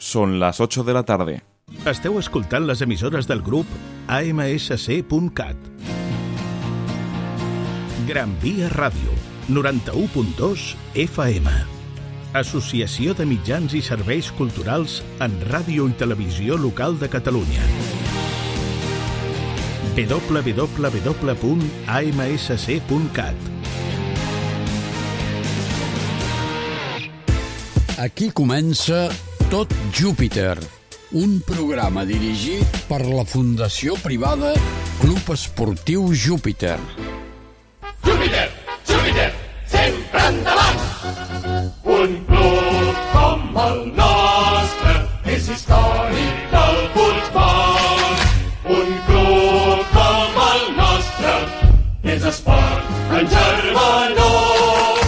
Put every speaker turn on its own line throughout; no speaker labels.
Son las 8 de la tarde.
Esteu escoltant les emissores del grup AMSC.cat. Gran Via Ràdio, 91.2 FM. Associació de mitjans i serveis culturals en ràdio i televisió local de Catalunya. www.amsc.cat
Aquí comença Tot Júpiter, un programa dirigit per la Fundació Privada Club Esportiu Júpiter.
Júpiter, Júpiter, sempre endavant! Un club com el nostre és històric del futbol. Un club com el nostre és esport en germanor.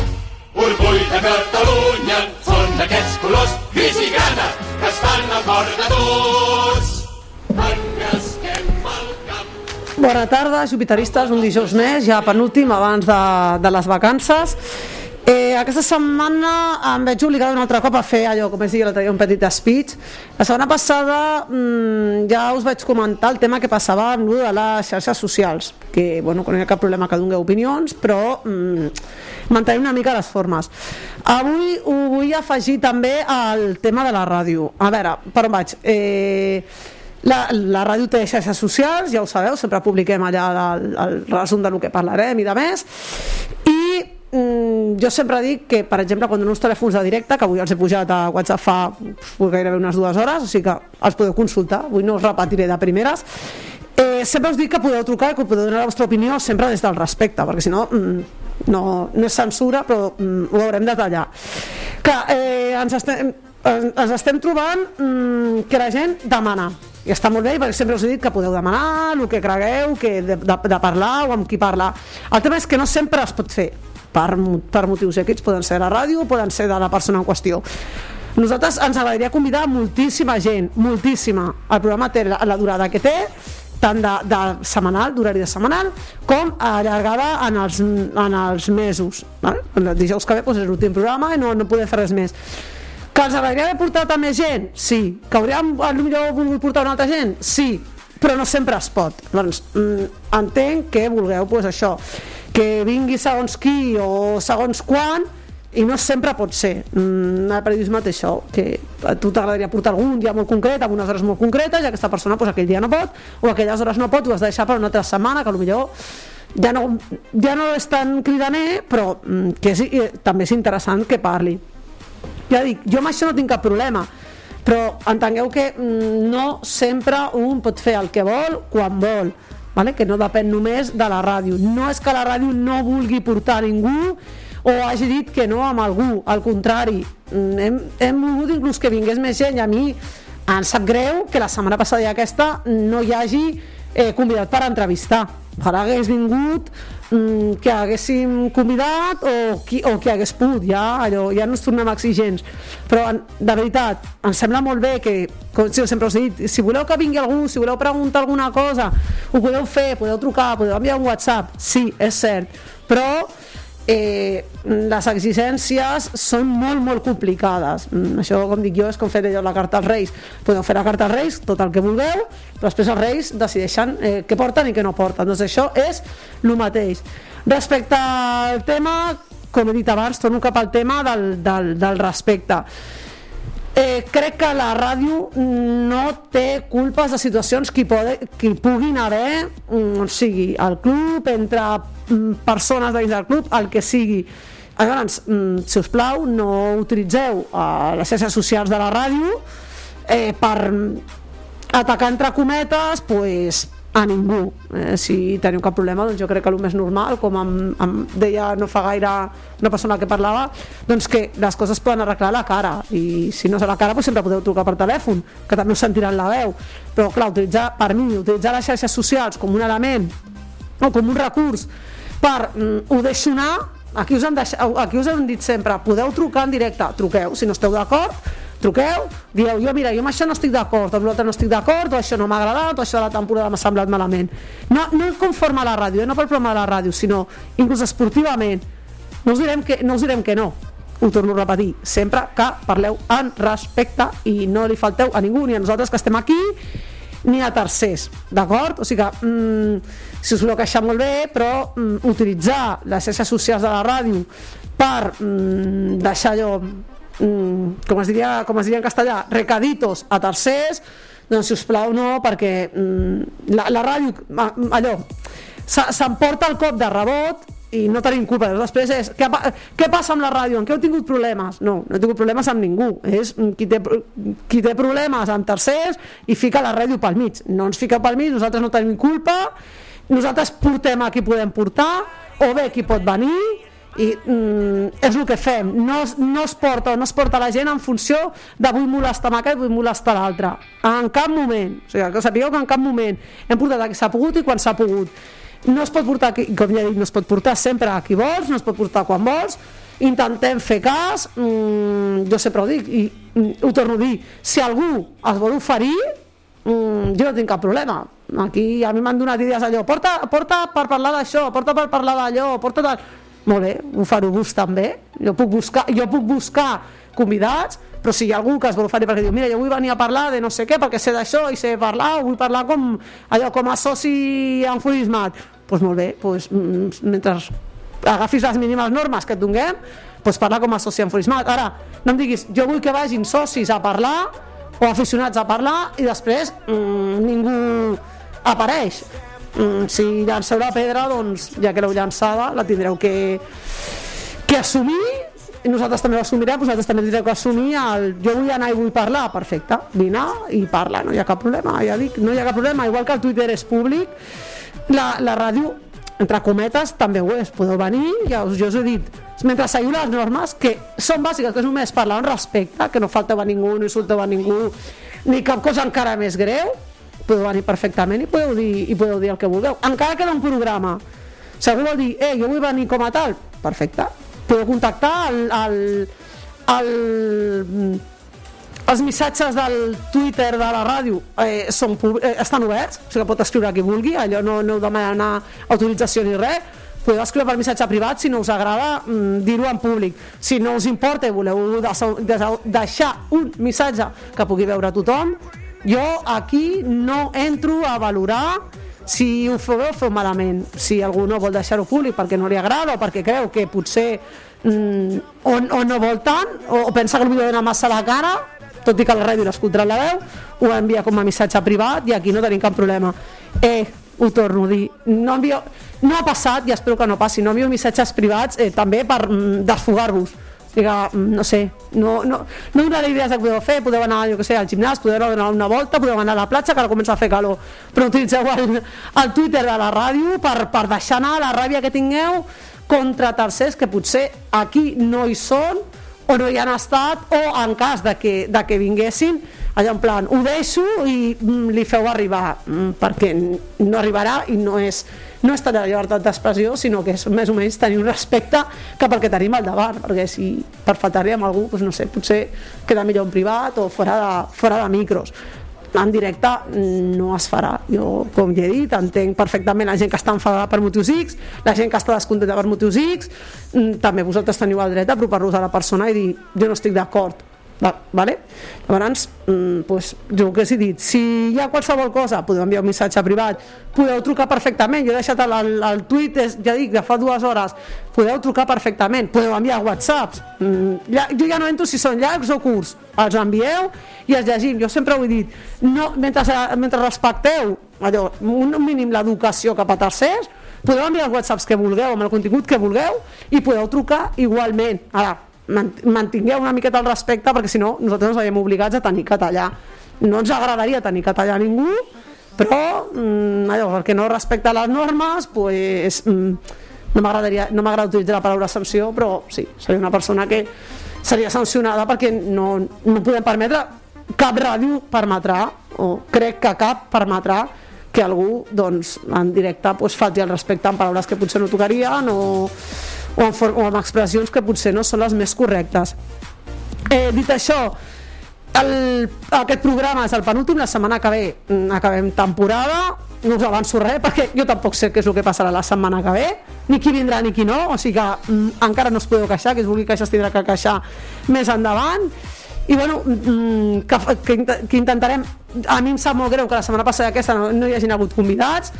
Orgull de Catalunya són aquests colors de tots.
Bona tarda, jupiteristes, un dijous més, ja penúltim abans de, de les vacances. Eh, aquesta setmana em veig obligada un altre cop a fer allò, com es digui l'altre dia, un petit speech. La setmana passada mmm, ja us vaig comentar el tema que passava amb de les xarxes socials, que bueno, no hi ha cap problema que dongueu opinions, però mmm, mantenim una mica les formes. Avui ho vull afegir també al tema de la ràdio. A veure, per on vaig? Eh, la, la ràdio té xarxes socials, ja ho sabeu, sempre publiquem allà el, el resum del que parlarem i de més. I mm, jo sempre dic que, per exemple, quan dono uns telèfons de directe, que avui els he pujat a WhatsApp fa uf, gairebé unes dues hores, o sigui que els podeu consultar, avui no us repetiré de primeres, eh, sempre us dic que podeu trucar i que podeu donar la vostra opinió sempre des del respecte, perquè si no, mm, no, no és censura, però mm, ho haurem de tallar. Que eh, ens estem, ens estem trobant mm, que la gent demana i està molt bé perquè sempre us he dit que podeu demanar el que cregueu, que de, de, de parlar o amb qui parlar el tema és que no sempre es pot fer per, per motius equips, poden ser la ràdio poden ser de la persona en qüestió nosaltres ens agradaria convidar moltíssima gent moltíssima, el programa té la, la durada que té tant de, de setmanal, d'horari de setmanal, com allargada en els, en els mesos. Vale? El dijous que ve doncs, és l'últim programa i no, no podem fer res més. Que els agradaria haver portat a més gent? Sí. Que hauríem potser volgut portar una altra gent? Sí. Però no sempre es pot. Doncs mm, entenc que vulgueu pues, això, que vingui segons qui o segons quan, i no sempre pot ser. Mm, el periodisme té això que a tu t'agradaria portar algun dia molt concret amb unes hores molt concretes i aquesta persona pues, aquell dia no pot o aquelles hores no pot, ho has de deixar per una altra setmana que potser ja no, ja no és tan cridaner però mm, que és, també és interessant que parli. Ja dic, jo amb això no tinc cap problema però entengueu que mm, no sempre un pot fer el que vol quan vol vale? que no depèn només de la ràdio. No és que la ràdio no vulgui portar ningú o hagi dit que no amb algú. Al contrari, mm, hem, hem volgut inclús que vingués més gent. I a mi em sap greu que la setmana passada i aquesta no hi hagi eh, convidat per entrevistar. Ojalà hagués vingut mm, que haguéssim convidat o qui, o qui hagués pogut ja, allò, ja no ens tornem exigents. Però en, de veritat em sembla molt bé que com jo sempre us he dit si voleu que vingui algú, si voleu preguntar alguna cosa ho podeu fer, podeu trucar podeu enviar un whatsapp, sí, és cert. Però eh, les exigències són molt molt complicades. Mm, això com dic jo és com fer la carta als reis. Podeu fer la carta als reis tot el que vulgueu però després els reis decideixen eh, què porten i què no porten. Doncs això és el mateix. Respecte al tema com he dit abans torno cap al tema del, del, del respecte Eh, crec que la ràdio no té culpes de situacions que pode, que puguin haver mm, o sigui, al club, entre mm, persones dins del club, el que sigui. Llavors, mm, si us plau no utilitzeu eh, les xarxes socials de la ràdio eh, per atacar entre cometes pues, a ningú. Eh, si teniu cap problema doncs jo crec que el més normal com em, em deia no fa gaire una persona que parlava doncs que les coses es poden arreglar la cara. I si no és a la cara doncs sempre podeu trucar per telèfon que també us sentiran la veu. Però clar, utilitzar, per mi utilitzar les xarxes socials com un element o com un recurs per mm, ho deixo anar. Aquí us, han deix... aquí us hem dit sempre podeu trucar en directe, truqueu si no esteu d'acord truqueu, dieu, jo mira, jo amb això no estic d'acord, amb l'altre no estic d'acord, o això no m'ha agradat, o això de la temporada m'ha semblat malament. No, no conforme a la ràdio, eh? no pel programa de la ràdio, sinó inclús esportivament. No us direm que no, us direm que no, ho torno a repetir, sempre que parleu en respecte i no li falteu a ningú, ni a nosaltres que estem aquí, ni a tercers, d'acord? O sigui que, mm, si us voleu queixar molt bé, però mm, utilitzar les xarxes socials de la ràdio per mm, deixar allò, mm, com, es diria, com es diria en castellà, recaditos a tercers, doncs si us plau no, perquè mm, la, la ràdio, allò, se- s'emporta el cop de rebot i no tenim culpa. Després és, què, què passa amb la ràdio? En què heu tingut problemes? No, no he tingut problemes amb ningú. És mm, qui té, qui té problemes amb tercers i fica la ràdio pel mig. No ens fica pel mig, nosaltres no tenim culpa, nosaltres portem a qui podem portar, o bé qui pot venir, i mm, és el que fem. No, no es porta o no es porta la gent en funció de vull molestar amb aquest vull molestar l'altre, en cap moment. O sigui, que sapigueu que en cap moment hem portat a qui s'ha pogut i quan s'ha pogut. No es pot portar, com ja he dit, no es pot portar sempre a qui vols, no es pot portar quan vols. Intentem fer cas mm, jo sempre ho dic i mm, ho torno a dir, si algú es vol oferir mm, jo no tinc cap problema. Aquí a mi m'han donat idees allò porta, porta per parlar d'això, porta per parlar d'allò porta tal... molt bé, ho fareu vos també. Jo puc buscar, jo puc buscar convidats però si hi ha algú que es vol oferir perquè diu mira, jo vull venir a parlar de no sé què perquè sé d'això i sé parlar, vull parlar com allò com a soci enfurismat doncs pues molt bé, pues, mm, mentre agafis les mínimes normes que et donem doncs parlar com a soci enfurismat ara, no em diguis, jo vull que vagin socis a parlar o aficionats a parlar i després mm, ningú apareix mm, si llanceu la pedra doncs ja que l'heu llançada la tindreu que, que assumir. I nosaltres també ho assumirem, vosaltres també tindreu que assumir el jo vull anar i vull parlar, perfecte, vine i parla, no hi ha cap problema, ja dic, no hi ha cap problema, igual que el Twitter és públic, la, la ràdio, entre cometes, també ho és, podeu venir, ja us, jo us he dit, mentre seguiu les normes, que són bàsiques, que és només parlar amb respecte, que no falteu a ningú, no insulteu a ningú, ni cap cosa encara més greu, podeu venir perfectament i podeu dir, i podeu dir el que vulgueu. Encara queda un programa. Si algú vol dir, eh, jo vull venir com a tal, perfecte. Podeu contactar el, el, el, els missatges del Twitter de la ràdio eh, són, eh, estan oberts, o sigui que pot escriure qui vulgui, allò no, no heu de demanar autorització ni res, podeu escriure per missatge privat si no us agrada mm, dir-ho en públic. Si no us importa i voleu deixar un missatge que pugui veure tothom, jo aquí no entro a valorar si ho feu bé o feu malament si algú no vol deixar-ho públic perquè no li agrada o perquè creu que potser mm, o, o no vol tant o, o pensa que potser dona massa a la cara tot i que la ràdio l'escoltarà la veu ho envia com a missatge privat i aquí no tenim cap problema. Eh, ho torno a dir no, envio, no ha passat i espero que no passi no envio missatges privats eh, també per mm, desfogar-vos Diga, mm, no sé, no, no, no donaré idees de què podeu fer, podeu anar jo que sé, al gimnàs, podeu anar una volta, podeu anar a la platja que ara comença a fer calor, però utilitzeu el, el Twitter de la ràdio per, per deixar anar la ràbia que tingueu contra tercers que potser aquí no hi són o no hi han estat o en cas de que, de que vinguessin allà en plan, ho deixo i mm, li feu arribar mm, perquè no arribarà i no és no és tenir la llibertat d'expressió sinó que és més o menys tenir un respecte cap al que tenim al davant perquè si per faltar-li amb algú doncs no sé, potser queda millor en privat o fora de, fora de micros. En directe no es farà. Jo com ja he dit entenc perfectament la gent que està enfadada per motius X la gent que està descontenta per motius X. Mm, també vosaltres teniu el dret d'apropar-vos a la persona i dir jo no estic d'acord Va, vale? llavors mm, pues, jo que he dit si hi ha qualsevol cosa podeu enviar un missatge privat podeu trucar perfectament jo he deixat el, el, el tuit ja dic, de fa dues hores podeu trucar perfectament podeu enviar whatsapps mm, ja, jo ja no entro si són llargs o curts els envieu i els llegim jo sempre ho he dit no, mentre, mentre respecteu allò, un mínim l'educació cap a tercers podeu enviar els whatsapps que vulgueu amb el contingut que vulgueu i podeu trucar igualment ara mantingueu una miqueta el respecte perquè si no nosaltres ens veiem obligats a tenir tallar. No ens agradaria tenir que tallar ningú però mm, allò, perquè no respecta les normes pues, mm, no m'agradaria no utilitzar la paraula sanció però sí, seria una persona que seria sancionada perquè no, no podem permetre cap ràdio permetrà o crec que cap permetrà que algú doncs, en directe doncs, falti el respecte amb paraules que potser no tocarien o, o, o amb expressions que potser no són les més correctes. Eh, dit això el, aquest programa és el penúltim, la setmana que ve mm, acabem temporada, no us avanço res perquè jo tampoc sé què és el que passarà la setmana que ve, ni qui vindrà ni qui no, o sigui que mm, encara no us podeu queixar, que es vulgui queixar es tindrà que queixar més endavant i bueno, mm, que, que, que intentarem a mi em sap molt greu que la setmana passada aquesta no, no hi hagin hagut convidats.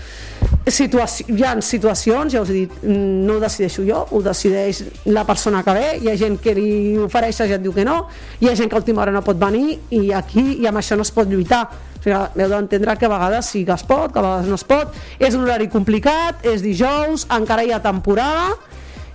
Situaci hi ha situacions, ja us he dit no ho decideixo jo, ho decideix la persona que ve, hi ha gent que li ofereix i et diu que no, hi ha gent que a última hora no pot venir i aquí i amb això no es pot lluitar. O sigui, heu d'entendre que a vegades sí que es pot, que a vegades no es pot. És un horari complicat, és dijous encara hi ha temporada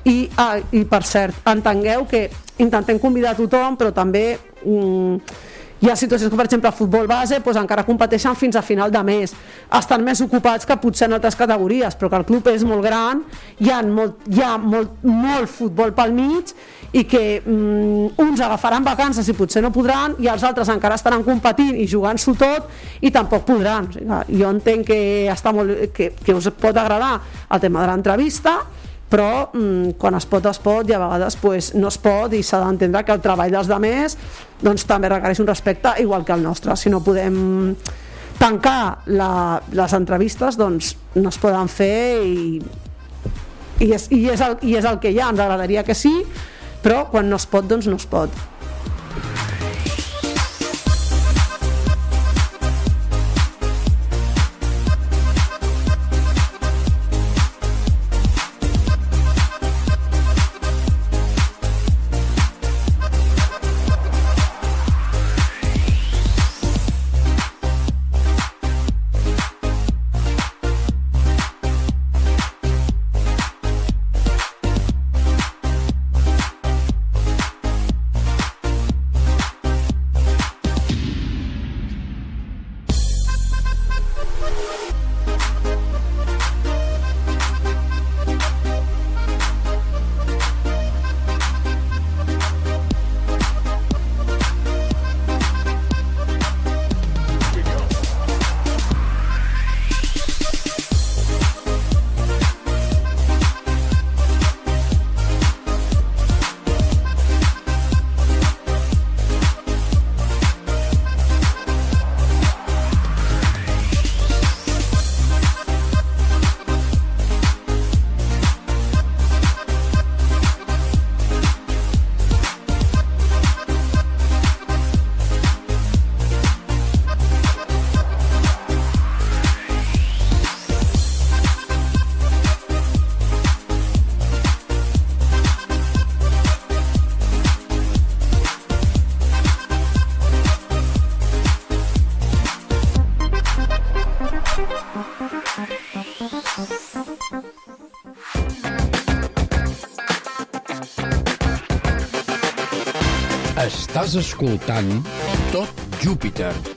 i, ah, i per cert, entengueu que intentem convidar tothom però també mm, hi ha situacions que per exemple a futbol base doncs encara competeixen fins a final de mes. Estan més ocupats que potser en altres categories però que el club és molt gran hi ha molt, hi ha molt, molt futbol pel mig i que mm, uns agafaran vacances i potser no podran i els altres encara estaran competint i jugant-s'ho tot i tampoc podran. O sigui, jo entenc que, està molt, que, que us pot agradar el tema de l'entrevista però mm, quan es pot es pot i a vegades pues, no es pot i s'ha d'entendre que el treball dels demés doncs, també requereix un respecte igual que el nostre. Si no podem tancar la, les entrevistes doncs no es poden fer i, i, és, i, és el, i és el que hi ha. Ens agradaria que sí però quan no es pot doncs no es pot
Estàs escoltant Tot Júpiter.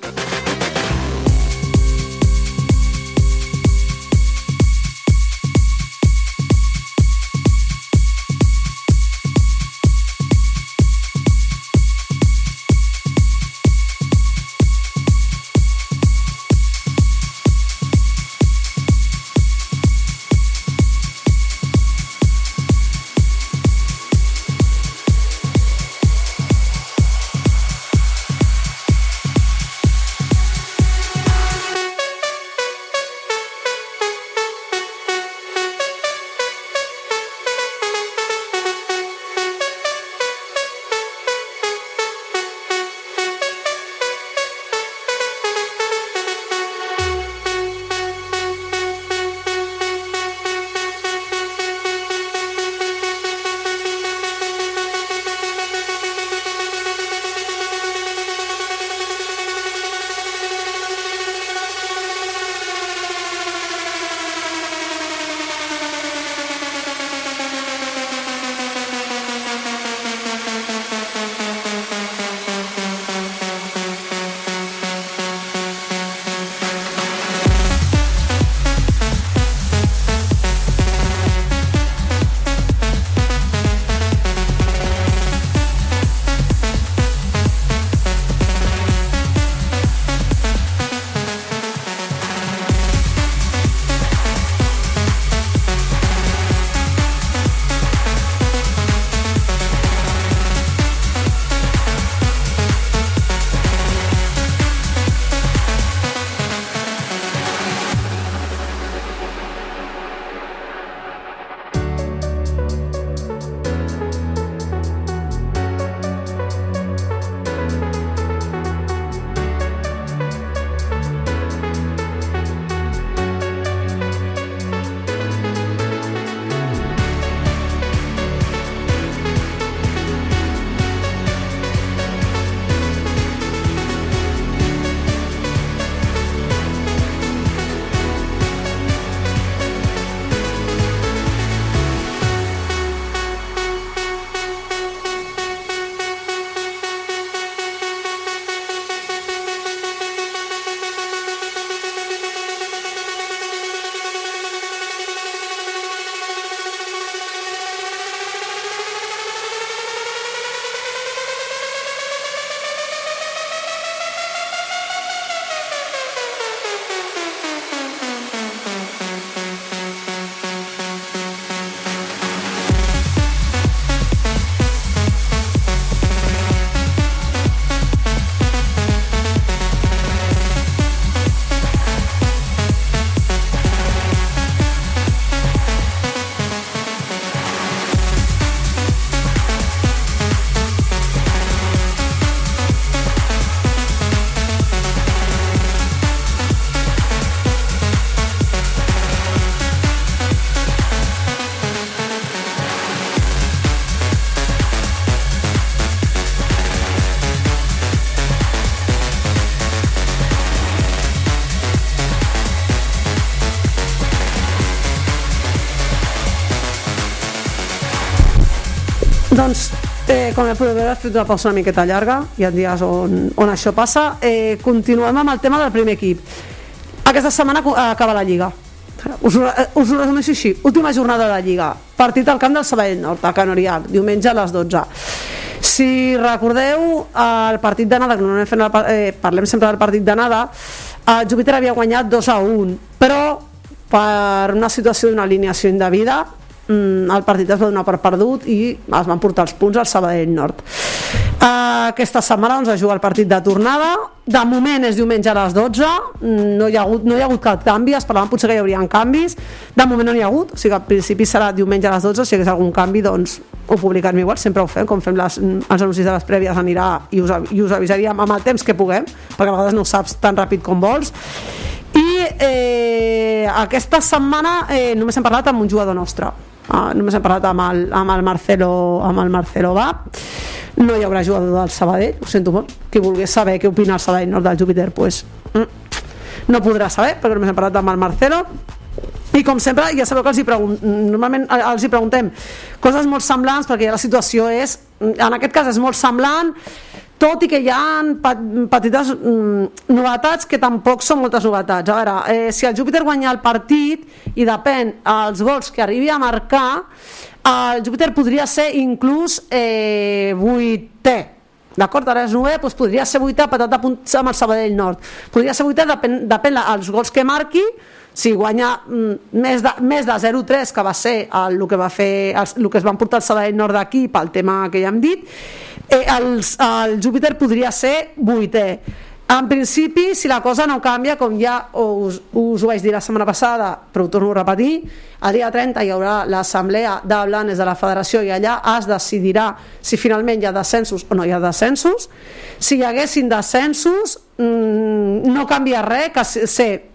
Eh, com podeu veure, he fet una pausa una miqueta llarga, hi ha dies on, on això passa. Eh, continuem amb el tema del primer equip. Aquesta setmana acaba la Lliga. Us, eh, us ho resumeixo així. Última jornada de la Lliga. Partit al camp del Sabadell Nord, a Canoriac, diumenge a les 12. Si recordeu, el partit d'anada, que normalment fem el, eh, parlem sempre del partit d'anada, el Júpiter havia guanyat 2 a 1, però per una situació d'una alineació indevida mm, el partit es va donar per perdut i es van portar els punts al Sabadell Nord. Uh, aquesta setmana doncs, es juga el partit de tornada. De moment és diumenge a les 12. Mm, No hi ha hagut, no hi ha hagut cap canvi. Es parlaven potser que hi haurien canvis. De moment no n'hi ha hagut. O sigui que al principi serà diumenge a les 12. Si hi hagués algun canvi, doncs ho publicarem igual. Sempre ho fem. Com fem les, els anuncis de les prèvies anirà i us, i us avisaríem amb el temps que puguem, perquè a vegades no ho saps tan ràpid com vols. I eh, aquesta setmana eh, només hem parlat amb un jugador nostre. Uh, només hem parlat amb el, amb el Marcelo amb el Marcelo va no hi haurà jugador del Sabadell, ho sento molt. Qui volgués saber què opina el Sabadell Nord del Júpiter pues, mm, no podrà saber perquè només hem parlat amb el Marcelo. I com sempre ja sabeu que els hi normalment eh, els hi preguntem coses molt semblants perquè ja la situació és en aquest cas és molt semblant tot i que hi ha petites mm, novetats que tampoc són moltes novetats. A veure, eh, si el Júpiter guanya el partit i depèn els gols que arribi a marcar el Júpiter podria ser inclús eh, vuitè. D'acord, ara és 9, doncs podria ser 8 patat de punts amb el Sabadell Nord. Podria ser 8 depèn, depèn els gols que marqui, si guanya mm, més de, més de 0-3, que va ser el, el, que va fer, el, el que es van portar el Sabadell Nord d'aquí pel tema que ja hem dit, eh, els, el Júpiter podria ser 8è. En principi, si la cosa no canvia, com ja us, us ho vaig dir la setmana passada, però ho torno a repetir, el dia 30 hi haurà l'assemblea de blanes de la federació i allà es decidirà si finalment hi ha descensos o no hi ha descensos. Si hi haguessin descensos, mmm, no canvia res, que ser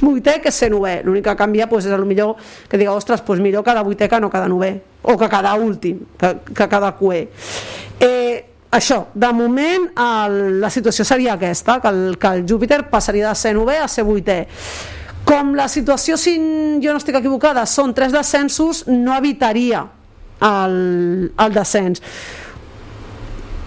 vuitè que ser novè. L'únic que canvia pues, és el millor que diga, ostres, pues millor cada vuitè que no cada novè, o que cada últim, que, que cada cué. Eh, això, de moment el, la situació seria aquesta, que el, que el Júpiter passaria de ser novè a ser vuitè. Com la situació, si jo no estic equivocada, són tres descensos, no evitaria el, el descens.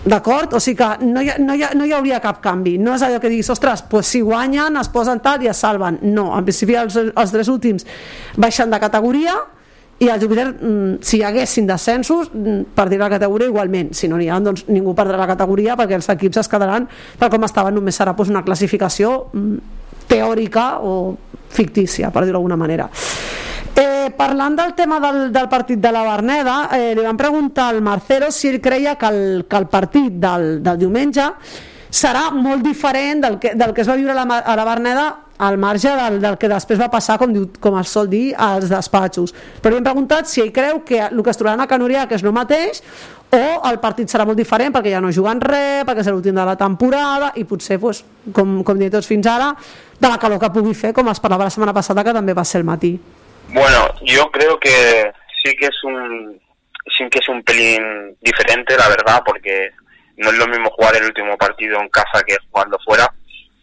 D'acord? O sigui que no hi, ha, no, hi ha, no hi hauria cap canvi. No és allò que diguis, ostres, pues si guanyen, es posen tal i es salven. No, en principi els, els tres últims baixen de categoria i el Júpiter, mm, si hi haguessin descensos, mm, perdrà la categoria igualment. Si no n'hi ha, doncs ningú perdrà la categoria perquè els equips es quedaran tal com estaven, només serà doncs, una classificació mm, teòrica o fictícia, per dir-ho d'alguna manera. Parlant del tema del, del partit de la Berneda, eh, li van preguntar al Marcelo si ell creia que el, que el partit del, del diumenge serà molt diferent del que, del que es va viure a la, a la Berneda al marge del, del que després va passar, com, diu, com es sol dir, als despatxos. Però li hem preguntat si ell creu que el que es trobaran a Canoria que és el mateix o el partit serà molt diferent perquè ja no juguen res, perquè és l'últim de la temporada i potser, pues, com, com diem tots fins ara, de la calor que pugui fer, com es parlava la setmana passada, que també va ser el matí.
Bueno, yo creo que sí que es un sí que es un pelín diferente, la verdad, porque no es lo mismo jugar el último partido en casa que jugando fuera.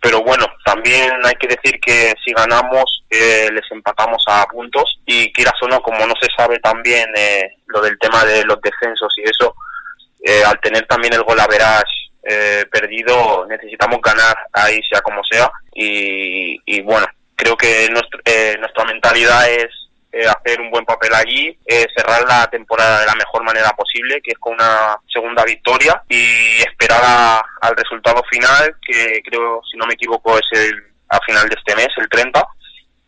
Pero bueno, también hay que decir que si ganamos eh, les empatamos a puntos y quieras o no, como no se sabe también eh, lo del tema de los descensos y eso, eh, al tener también el gol eh, perdido, necesitamos ganar ahí sea como sea y, y bueno, creo que nuestro- eh, nuestra mentalidad es eh, hacer un buen papel allí, eh, cerrar la temporada de la mejor manera posible, que es con una segunda victoria y esperar a- al resultado final, que creo, si no me equivoco, es el a final de este mes, el 30,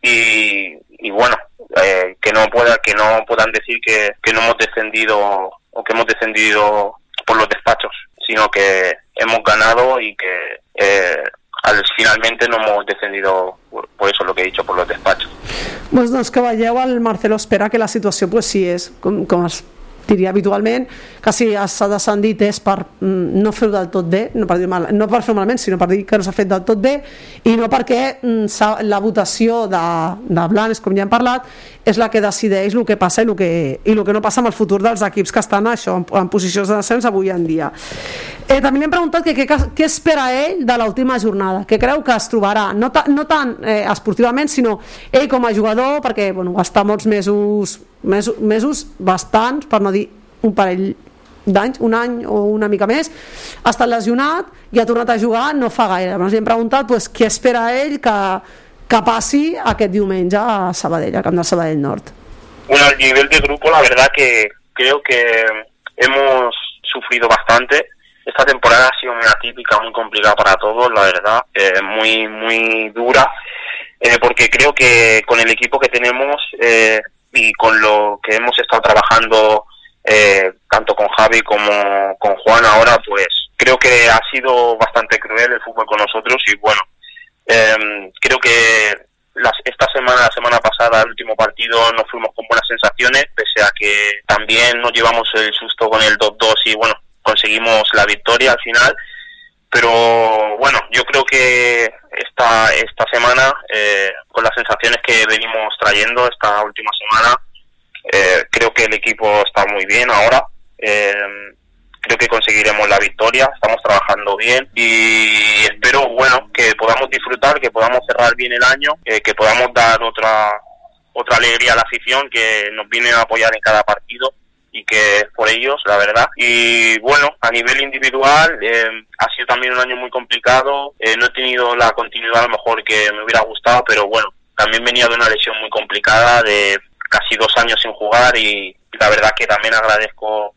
y, y bueno, eh, que no pueda que no puedan decir que, que no hemos descendido o que hemos descendido por los despachos, sino que hemos ganado y que eh, al, finalmente no hemos descendido por, eso lo que he dicho por los despachos.
Pues doncs que veieu, el Marcelo espera que la situació pues, sí és, com es diria habitualment, que si s'ha descendit és per mm, no fer-ho del tot bé, no per, dir mal, no per fer malament, sinó per dir que no s'ha fet del tot bé, i no perquè mm, la votació de, de Blanes, com ja hem parlat, és la que decideix el que passa i el que, i el que no passa amb el futur dels equips que estan això, en, en posicions de descens avui en dia. Eh, també li hem preguntat que, que, què espera ell de l'última jornada, que creu que es trobarà, no, ta, no tant eh, esportivament, sinó ell com a jugador, perquè bueno, va estar molts mesos, mesos, mesos bastants, per no dir un parell d'anys, un any o una mica més, ha estat lesionat i ha tornat a jugar no fa gaire. Llavors li hem preguntat pues, què espera ell que, que passi aquest diumenge a Sabadell, al camp del Sabadell Nord.
Bueno, al nivel de grupo, la verdad que creo que hemos sufrido bastante. Esta temporada ha sido muy atípica, muy complicada para todos, la verdad, eh, muy, muy dura, eh, porque creo que con el equipo que tenemos eh, y con lo que hemos estado trabajando eh, tanto con Javi como con Juan ahora, pues creo que ha sido bastante cruel el fútbol con nosotros y bueno, eh, creo que las, esta semana, la semana pasada, el último partido, nos fuimos con buenas sensaciones, pese a que también nos llevamos el susto con el 2-2 y bueno, conseguimos la victoria al final. Pero bueno, yo creo que esta, esta semana, eh, las sensaciones que venimos trayendo esta última semana, eh, creo que el equipo está muy bien ahora. Eh, creo que conseguiremos la victoria, estamos trabajando bien y espero bueno que podamos disfrutar, que podamos cerrar bien el año, eh, que podamos dar otra otra alegría a la afición que nos viene a apoyar en cada partido y que es por ellos, la verdad. Y bueno, a nivel individual eh, ha sido también un año muy complicado, eh, no he tenido la continuidad a lo mejor que me hubiera gustado, pero bueno, también venía de una lesión muy complicada de casi dos años sin jugar y la verdad que también agradezco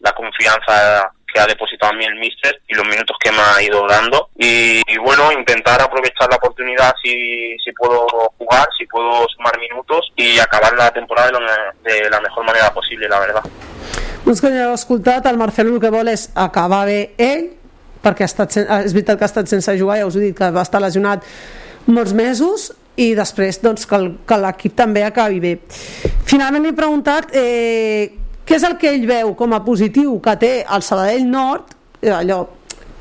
la confianza que ha depositado en mí el míster y los minutos que me ha ido dando y, y bueno intentar aprovechar la oportunidad si, si puedo jugar si puedo sumar minutos y acabar la temporada de, me- de la mejor manera posible la verdad
Doncs com ja heu escoltat, el Marcelo el que vol és acabar bé ell, perquè ha estat, és veritat que ha estat sense jugar, ja us he dit que va estar lesionat molts mesos, i després doncs, que que l'equip també acabi bé. Finalment he preguntat eh, què és el que ell veu com a positiu que té el Sabadell Nord, eh, allò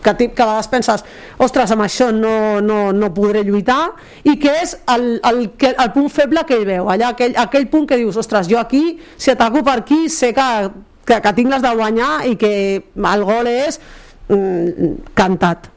que, que a vegades penses ostres, amb això no, no, no podré lluitar i què és el, el, que, el punt feble que ell veu. Allà, aquell, aquell punt que dius, ostres, jo aquí si ataco per aquí sé que, que, que tinc les de guanyar i que el gol és mm, cantat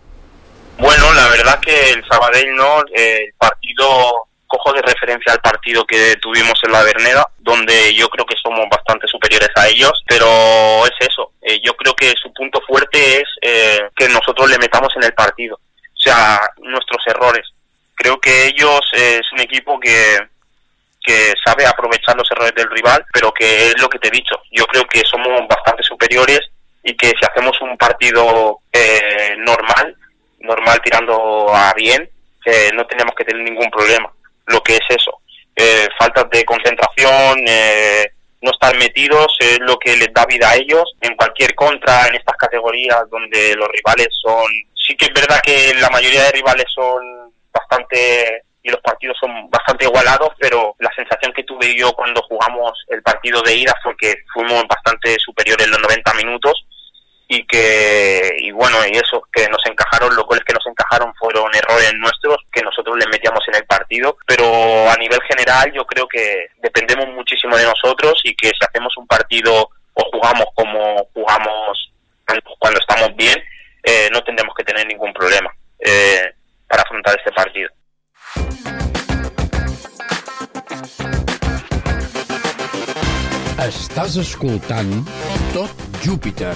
Bueno, la verdad que el Sabadell no, el partido, cojo de referencia al partido que tuvimos en la Verneda, donde yo creo que somos bastante superiores a ellos, pero es eso, eh, yo creo que su punto fuerte es eh, que nosotros le metamos en el partido, o sea, nuestros errores. Creo que ellos eh, es un equipo que, que sabe aprovechar los errores del rival, pero que es lo que te he dicho. Yo creo que somos bastante superiores y que si hacemos un partido eh, normal, normal tirando a bien, no tenemos que tener ningún problema. Lo que es eso, eh, faltas de concentración, eh, no estar metidos es lo que les da vida a ellos. En cualquier contra en estas categorías donde los rivales son sí que es verdad que la mayoría de rivales son bastante y los partidos son bastante igualados pero la sensación que tuve yo cuando jugamos el partido de ida fue que fuimos bastante superiores los 90 minutos y que y bueno y eso que nos encajaron los goles que nos encajaron fueron errores nuestros que nosotros les metíamos en el partido pero a nivel general yo creo que dependemos muchísimo de nosotros y que si hacemos un partido o jugamos como jugamos cuando estamos bien eh, no tendremos que tener ningún problema eh, para afrontar este partido
Estàs escoltant Tot Júpiter.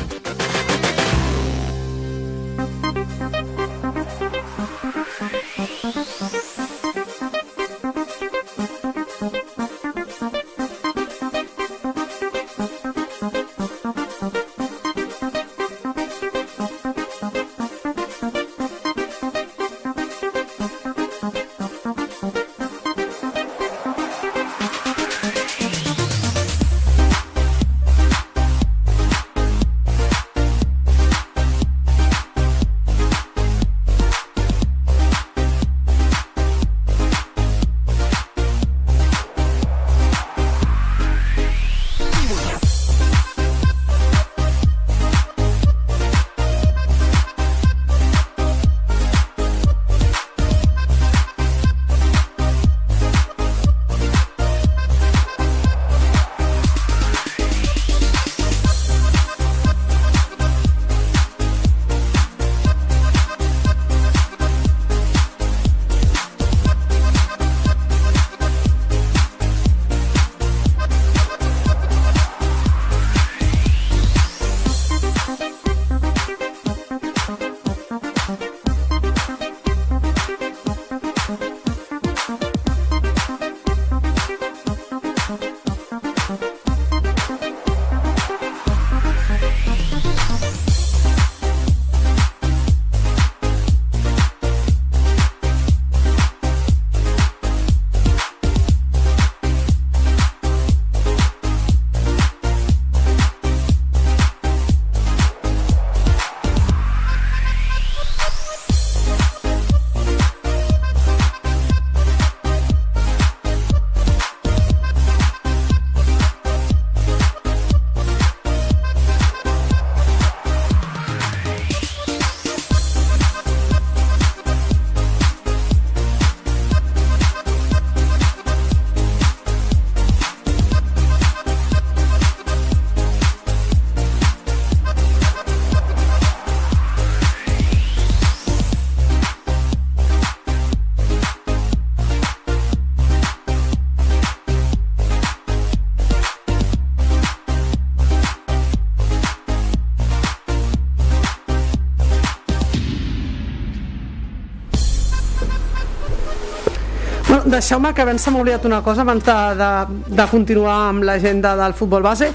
Deixeu-me que abans se m'ha oblidat una cosa abans de, de, de continuar amb l'agenda del futbol base.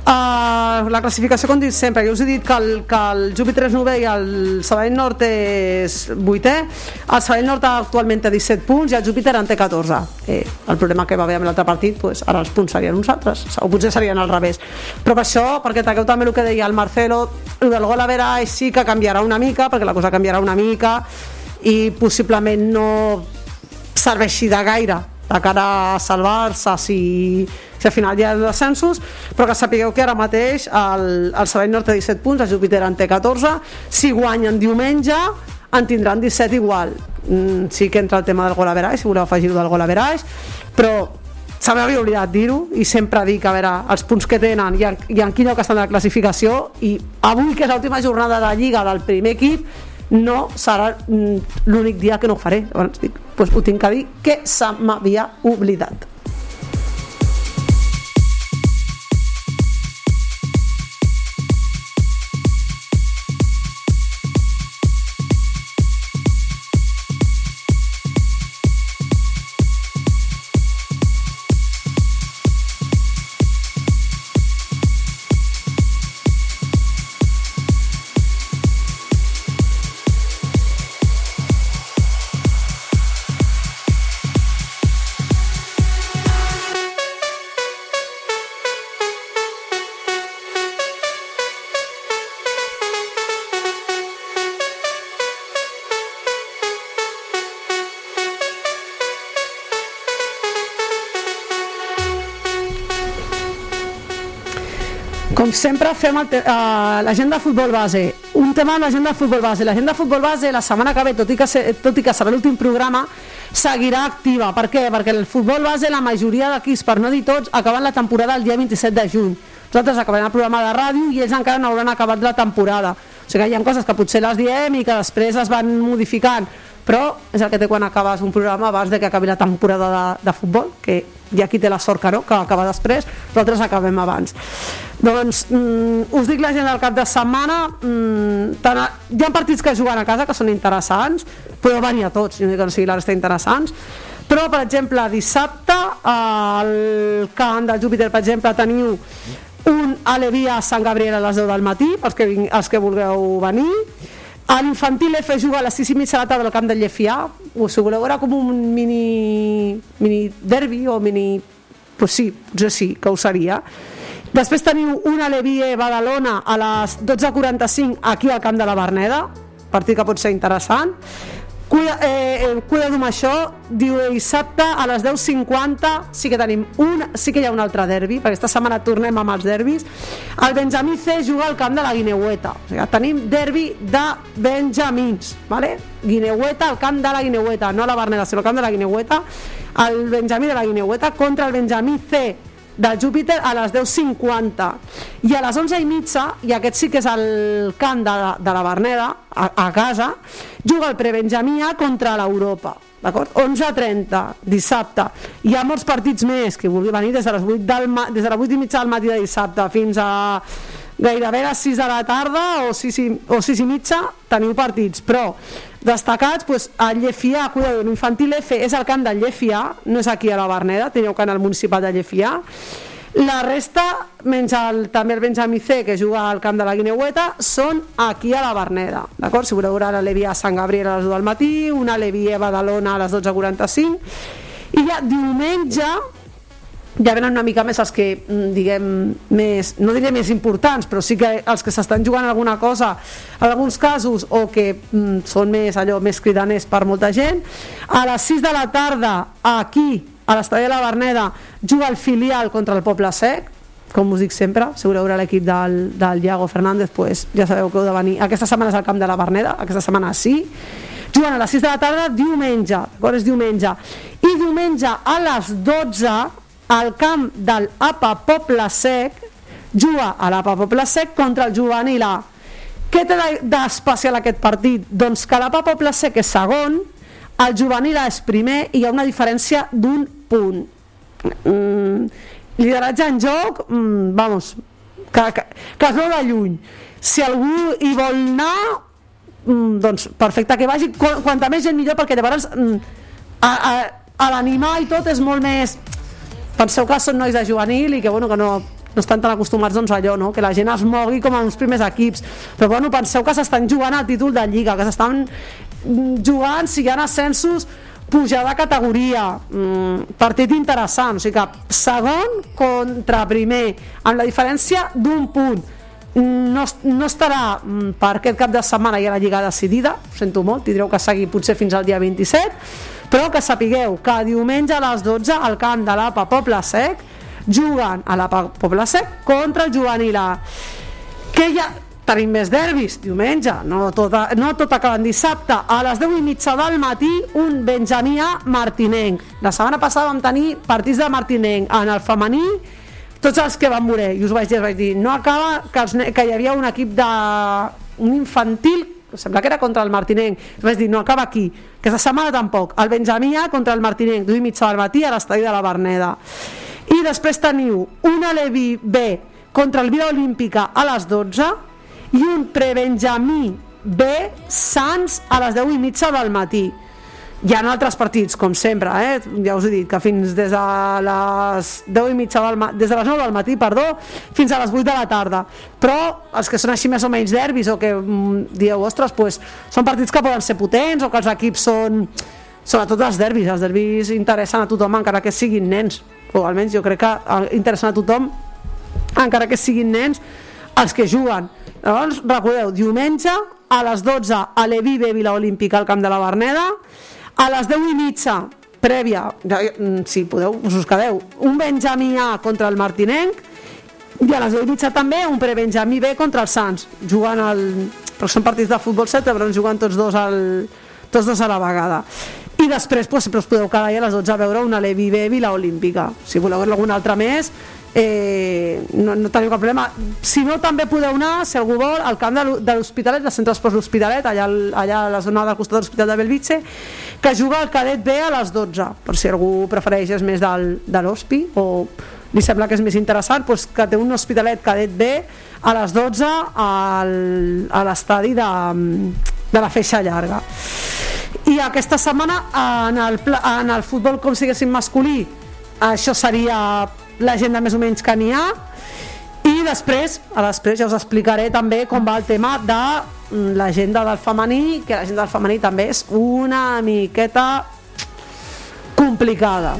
Uh, la classificació, com dic sempre, jo us he dit que el, que el Júpiter és 9 i el Sabadell Nord és 8è. El Sabadell Nord actualment té 17 punts i el Júpiter en té 14. Eh, el problema que va haver amb l'altre partit, pues, ara els punts serien uns altres, o potser serien al revés. Però per això, perquè tragueu també el que deia el Marcelo, el del gol a veure sí que canviarà una mica, perquè la cosa canviarà una mica i possiblement no serveixi de gaire de cara a salvar-se si, si al final hi ha descensos però que sapigueu que ara mateix el, el Sabadell Nord té 17 punts, el Júpiter en té 14 si guanyen diumenge en tindran 17 igual. Mm, sí que entra el tema del gol a veraix si voleu afegir del gol a veraix però se m'havia oblidat dir-ho i sempre dic, a veure, els punts que tenen i en, i en quin lloc estan de la classificació i avui que és l'última jornada de Lliga del primer equip no serà mm, l'únic dia que no ho faré. Llavors dic, doncs ho tinc que dir que se m'havia oblidat Com sempre fem el eh, l'agenda de futbol base. Un tema amb l'agenda de futbol base. L'agenda de futbol base la setmana que ve, tot i que, se, tot i que serà l'últim programa, seguirà activa. Per què? Perquè el futbol base, la majoria d'equips, per no dir tots, acaben la temporada el dia 27 de juny. Nosaltres acabarem el programa de ràdio i ells encara no hauran acabat la temporada. O sigui que hi ha coses que potser les diem i que després es van modificant, però és el que té quan acabes un programa abans de que acabi la temporada de, de futbol, que hi ha qui té la sort que no, que acaba després, nosaltres acabem abans. Doncs mm, us dic la gent del cap de setmana, mm, tant a, hi ha partits que juguen a casa que són interessants, però venir a tots, jo no dic que no sigui la resta interessants, però per exemple dissabte al camp del Júpiter per exemple teniu un Alevia a Sant Gabriel a les 10 del matí pels que, els que vulgueu venir a l'infantil F juga a les 6 i mitja de la tarda al camp del Llefià. O si voleu era com un mini, mini derbi o mini pues sí, potser sí, que ho seria. Després teniu una Levie Badalona a les 12.45 aquí al camp de la Berneda partit que pot ser interessant Cuida, eh, eh, cuidado amb això diu dissabte a les 10.50 sí que tenim un, sí que hi ha un altre derbi perquè aquesta setmana tornem amb els derbis. El Benjamí C juga al camp de la Guineueta. O sigui, tenim derbi de Benjamins vale? Guineueta al camp de la Guineueta no a la Berneda sinó al camp de la Guineueta. El Benjamí de la Guineueta contra el Benjamí C del Júpiter a les 10.50 i a les 11 i aquest sí que és el camp de, de la Berneda a, a casa juga el prebenjamí A contra l'Europa d'acord? 11.30 dissabte. Hi ha molts partits més que vulgui venir des de les 8, del ma des de les 8 i mitja del matí de dissabte fins a gairebé a les 6 de la tarda o 6 i, o 6 i mitja teniu partits. Però destacats doncs, el Llefià, cuidado, l'infantil F és el camp del Llefià, no és aquí a la Berneda teniu camp al municipal de Llefià la resta, menys el, també el Benjamí C, que juga al camp de la Guineueta, són aquí a la Berneda. D'acord? Si voleu veure la Levia a Sant Gabriel a les 2 del matí, una Levia a Badalona a les 12.45, i ja diumenge ja venen una mica més els que, mm, diguem, més, no diré més importants, però sí que els que s'estan jugant alguna cosa, en alguns casos, o que mm, són més allò més cridaners per molta gent. A les 6 de la tarda, aquí, a l'estadi de la Berneda, juga el filial contra el Poble Sec, com us dic sempre, si voleu veure l'equip del, del Iago Fernández, pues, ja sabeu que heu de venir. Aquesta setmana és al camp de la Berneda, aquesta setmana sí. Juguen a les 6 de la tarda diumenge? És diumenge. I diumenge a les 12 al camp del APA Poble Sec juga a l'APA Poble Sec contra el juvenil A. Què té de- d'especial aquest partit? Doncs que l'APA Poble Sec és segon, el juvenil A és primer i hi ha una diferència d'un punt. Mm, lideratge en joc, mm, vamos, que, que, que es veu de lluny. Si algú hi vol anar, mm, doncs perfecte que vagi, Qu quanta més gent millor, perquè llavors mm, a, a, a l'animar i tot és molt més penseu que són nois de juvenil i que, bueno, que no, no estan tan acostumats doncs, a allò, no? que la gent es mogui com a uns primers equips. Però bueno, penseu que s'estan jugant al títol de Lliga que s'estan mm, jugant si hi ha ascensos pujar de categoria. Mm, partit interessant o sigui que segon contra primer amb la diferència d'un punt. No, no estarà mm, per aquest cap de setmana ja la Lliga decidida ho sento molt, tindreu que seguir potser fins al dia 27 però que sapigueu que diumenge a les 12 al camp de l'APA Poble Sec juguen a l'APA Poble Sec contra el juvenil A que ja tenim més derbis diumenge, no tot, no tot acabant dissabte. A les 10 i mitja del matí un Benjamí A Martinenc. La setmana passada vam tenir partits de Martinenc. En el femení tots els que van morir, i us vaig dir, vaig dir no acaba que, els, que hi havia un equip de un infantil sembla que era contra el Martinenc. Vaig dir, no acaba aquí, aquesta setmana tampoc. El Benjamia contra el Martinenc duim mitja del matí a l'estadi de la Berneda i després teniu una Levi B contra el Vila Olímpica a les 12 i un prebenjamí B Sants a les 10 i mitja del matí hi ha altres partits, com sempre, eh? ja us he dit que fins des de les 10 i mitja del des de les 9 del matí, perdó, fins a les 8 de la tarda. Però els que són així més o menys derbis o que mm, dieu, ostres, pues, són partits que poden ser potents o que els equips són sobretot els derbis, els derbis interessen a tothom encara que siguin nens, o almenys jo crec que eh, interessen a tothom encara que siguin nens els que juguen. Llavors, recordeu, diumenge a les 12 a l'Evive Vila Olímpica al Camp de la Berneda a les 10 i mitja, prèvia, mm, si podeu, us us quedeu, un Benjamí A contra el Martinenc i a les 10 i mitja també un pre-Benjamí B contra el Sants, jugant al... però són partits de futbol 7, però jugant tots dos, al... tots dos a la vegada. I després pues, sempre us podeu quedar a les 12 a veure una Levi B Vila Olímpica. Si voleu veure alguna altra més, eh, no, no teniu cap problema. Si no també podeu anar, si algú vol al camp de l'Hospitalet, del centre d'esports l'Hospitalet allà, allà a la zona del costat de l'Hospital de Belvitge que juga el cadet B a les 12 per si algú prefereix és més del, de l'Hospi o li sembla que és més interessant doncs que té un Hospitalet cadet B a les 12 al, a l'estadi de, de la feixa llarga. I aquesta setmana en el, en el futbol com siguéssim masculí això seria l'agenda més o menys que n'hi ha i després, a després ja us explicaré també com va el tema de mm, l'agenda del femení, que l'agenda del femení també és una miqueta complicada.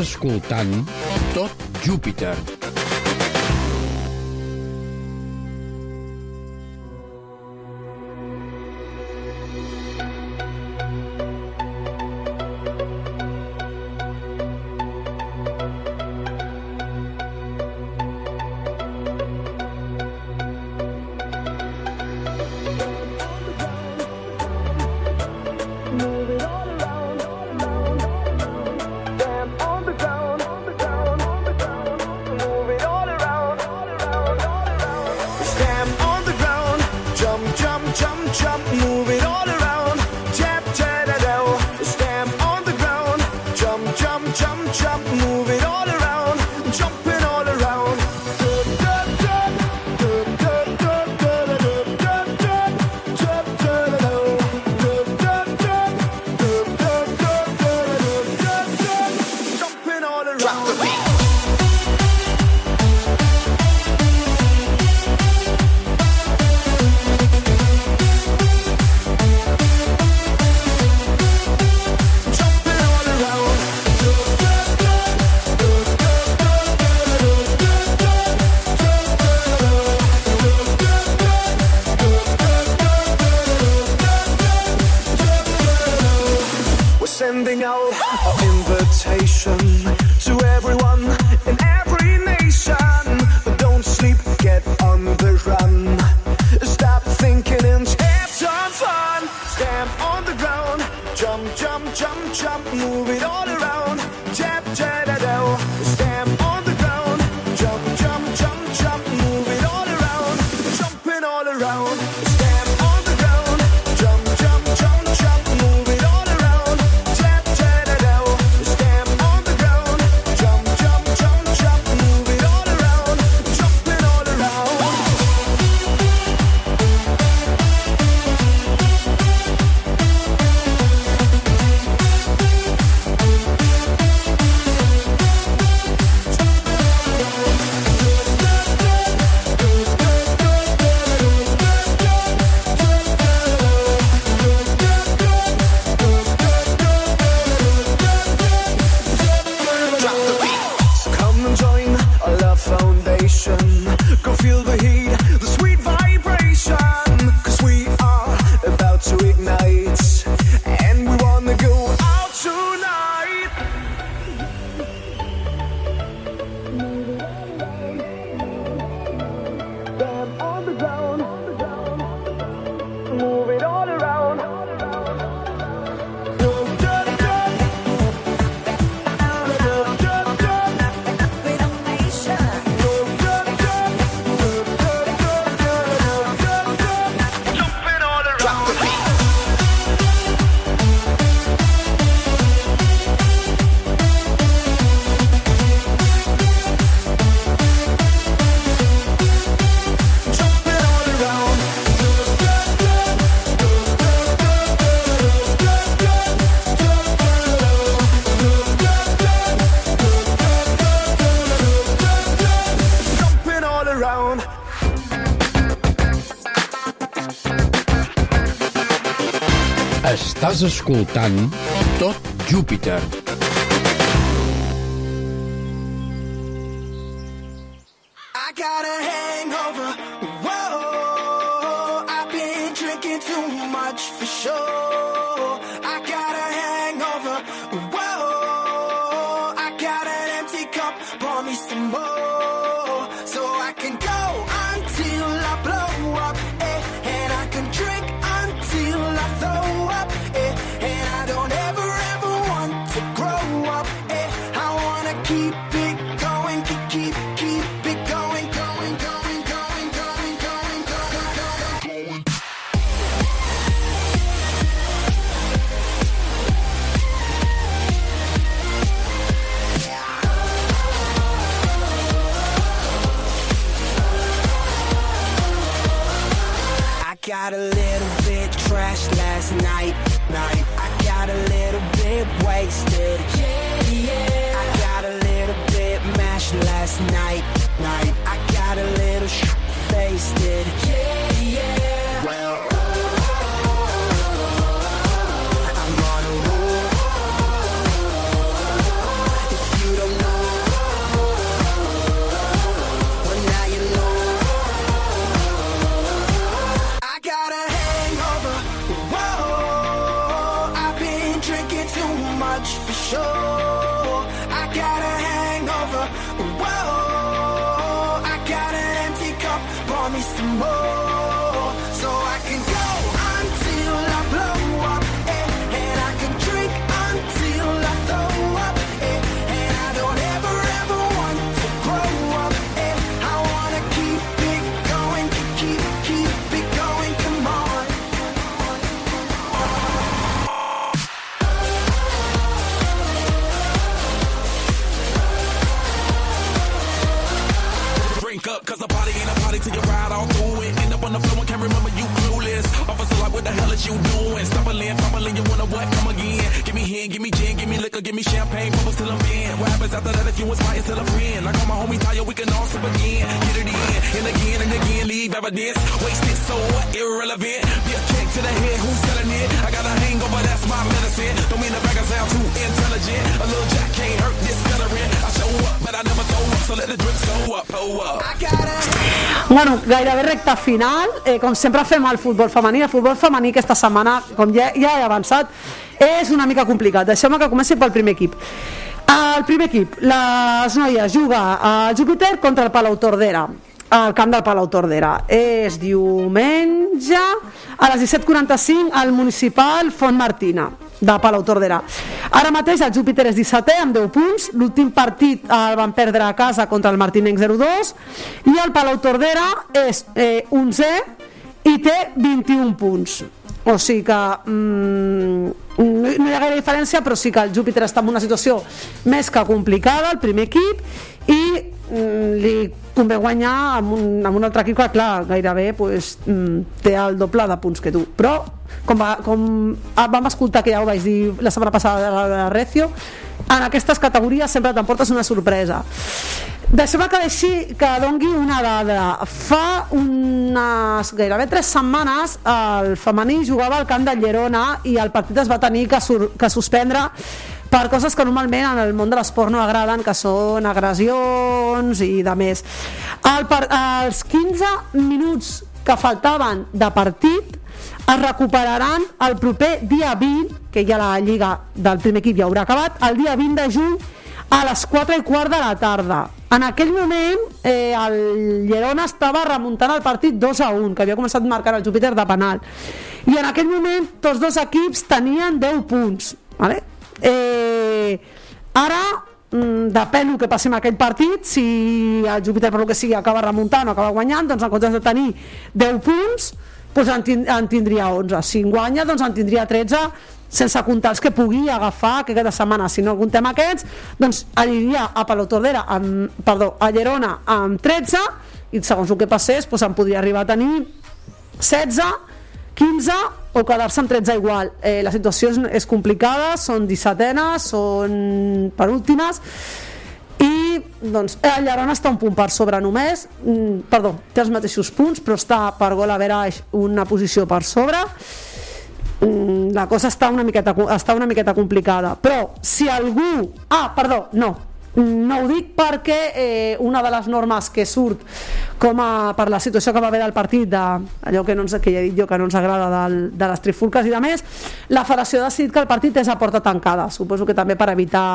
Escoltant Tot Júpiter.
Jump, jump, move it all
escoltant Tot Júpiter.
Final. Eh, com sempre fem el futbol femení. El futbol femení aquesta setmana, com ja, ja he avançat, és una mica complicat. Deixeu-me que comenci pel primer equip. El primer equip, les noies juga a Júpiter contra el Palau Tordera al camp del Palau Tordera. És diumenge a les 17.45 al municipal Font Martina de Palau Tordera. Ara mateix el Júpiter és 17è amb 10 punts, l'últim partit el van perdre a casa contra el Martinenc 0-2 i el Palau Tordera és eh, 11è i té 21 punts. O sigui que mm, no, hi ha gaire diferència, però sí que el Júpiter està en una situació més que complicada, el primer equip, i li convé guanyar amb un, amb un altre equip que, clar, gairebé pues, mm, té el doble de punts que tu. Però, com, va, com ah, vam escoltar que ja ho vaig dir la setmana passada de la, de Recio, en aquestes categories sempre t'emportes una sorpresa. Deixem que deixi que dongui una dada. Fa unes gairebé tres setmanes el femení jugava al camp de Llerona i el partit es va tenir que, sur que suspendre per coses que normalment en el món de l'esport no agraden, que són agressions i de més. El par els 15 minuts que faltaven de partit es recuperaran el proper dia 20, que ja la lliga del primer equip ja haurà acabat, el dia 20 de juny a les 4 i quart de la tarda. En aquell moment, eh, el Llerona estava remuntant el partit 2 a 1, que havia començat marcant el Júpiter de penal. I en aquell moment, tots dos equips tenien 10 punts. Vale? Eh, ara, mm, depèn el que passi en aquell partit, si el Júpiter, per lo que sigui, acaba remuntant o acaba guanyant, doncs en comptes de tenir 10 punts, doncs en, tin en tindria 11. Si en guanya, doncs en tindria 13, sense comptar els que pugui agafar que aquesta setmana. Si no comptem aquests, doncs aniria a Palau Tordera, amb, perdó, a Llerona amb 13, i segons el que passés, doncs en podria arribar a tenir 16, 15 o quedar-se amb 13 igual. Eh, la situació és, és complicada, són 17enes, són penúltimes, i doncs, eh, el Llerona està un punt per sobre només mm, perdó, té els mateixos punts però està per gol a verage una posició per sobre mm, la cosa està una, miqueta, està una miqueta complicada. Però si algú... Ah, perdó, no, no ho dic perquè eh, una de les normes que surt com a, per la situació que va haver del partit de, allò que, no ens, que ja he dit jo que no ens agrada del, de les trifulques i de més la federació ha decidit que el partit és a porta tancada. Suposo que també per evitar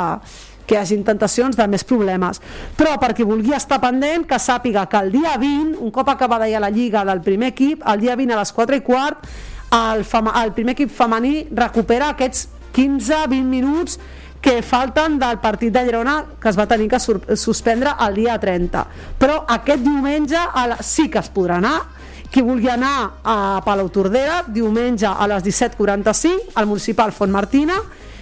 que hi hagi tentacions de més problemes. Però per qui vulgui estar pendent que sàpiga que el dia 20 un cop acabada ja la lliga del primer equip el dia 20 a les 4 i quart el, fema, el primer equip femení recupera aquests 15-20 minuts que falten del partit de Girona que es va tenir que suspendre el dia 30 però aquest diumenge a la, sí que es podrà anar. Qui vulgui anar a Palau Tordera diumenge a les 17.45 al municipal Font Martina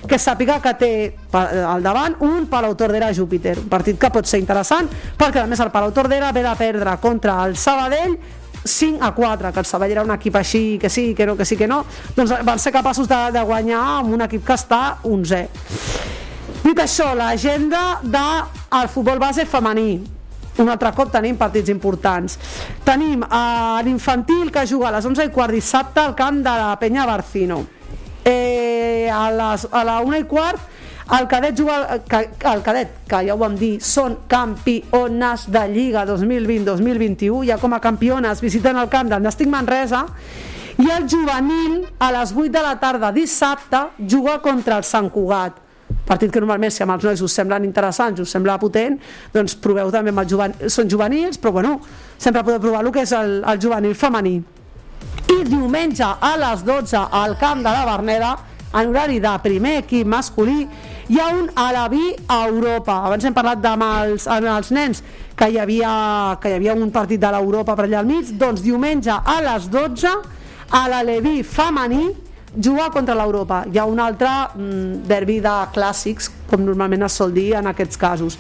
que sàpiga que té al davant un Palau Tordera Júpiter. Un partit que pot ser interessant perquè a més el Palau Tordera ve de perdre contra el Sabadell 5 a 4, que el Sabadell era un equip així, que sí, que no, que sí, que no, doncs van ser capaços de, de guanyar amb un equip que està 11. Dit això, l'agenda del futbol base femení. Un altre cop tenim partits importants. Tenim uh, l'infantil que juga a les 11 i quart dissabte al camp de la Penya Barcino. Eh, a, les, a la 1 i quart el cadet juga, el cadet, que ja ho vam dir, són campiones de Lliga 2020-2021, ja com a campiones visiten el camp del Nàstic Manresa, i el juvenil a les 8 de la tarda dissabte juga contra el Sant Cugat. Partit que normalment si amb els nois us semblen interessants us sembla potent, doncs proveu també amb el juvenil, són juvenils, però bueno sempre podeu provar el que és el, el juvenil femení. I diumenge a les 12 al camp de la Berneda en horari de primer equip masculí hi ha un Alaví a Europa abans hem parlat amb els, els nens que hi, havia, que hi havia un partit de l'Europa per allà al mig doncs diumenge a les 12 a l'Aleví femení juga contra l'Europa. Hi ha un altre mm, derbi de clàssics, com normalment es sol dir en aquests casos.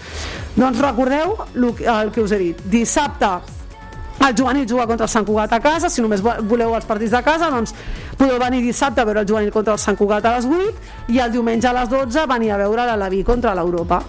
Doncs recordeu el que us he dit. Dissabte el juvenil juga contra el Sant Cugat a casa, si només vo- voleu els partits de casa, doncs podeu venir dissabte a veure el juvenil contra el Sant Cugat a les 8 i el diumenge a les 12 venir a veure l'Alaví contra l'Europa.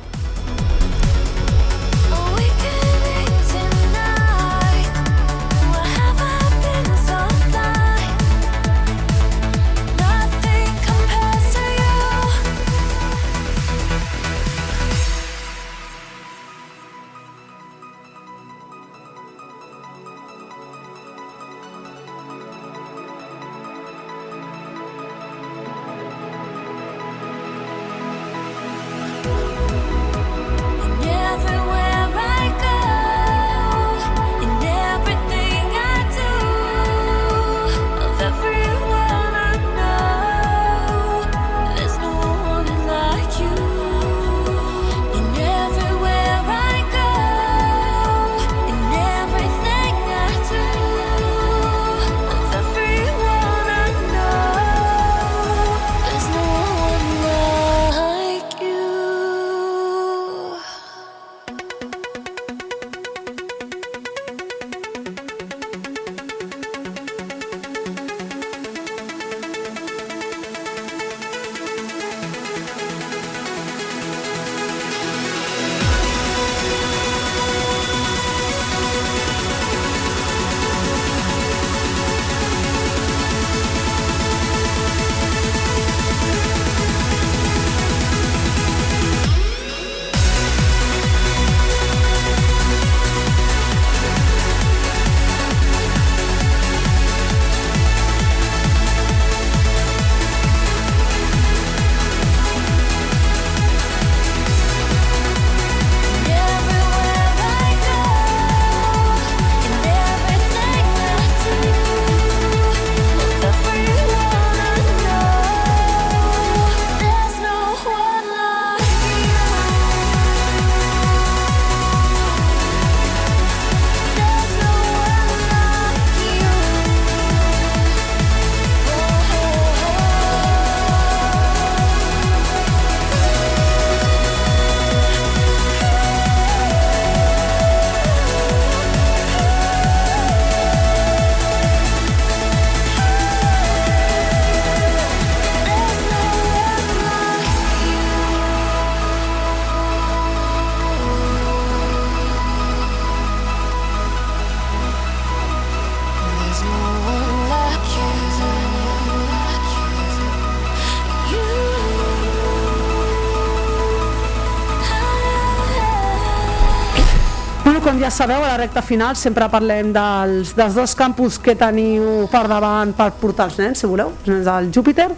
Sabeu, a la recta final sempre parlem dels, dels dos campus que teniu per davant per portar els nens, si voleu, els nens del Júpiter.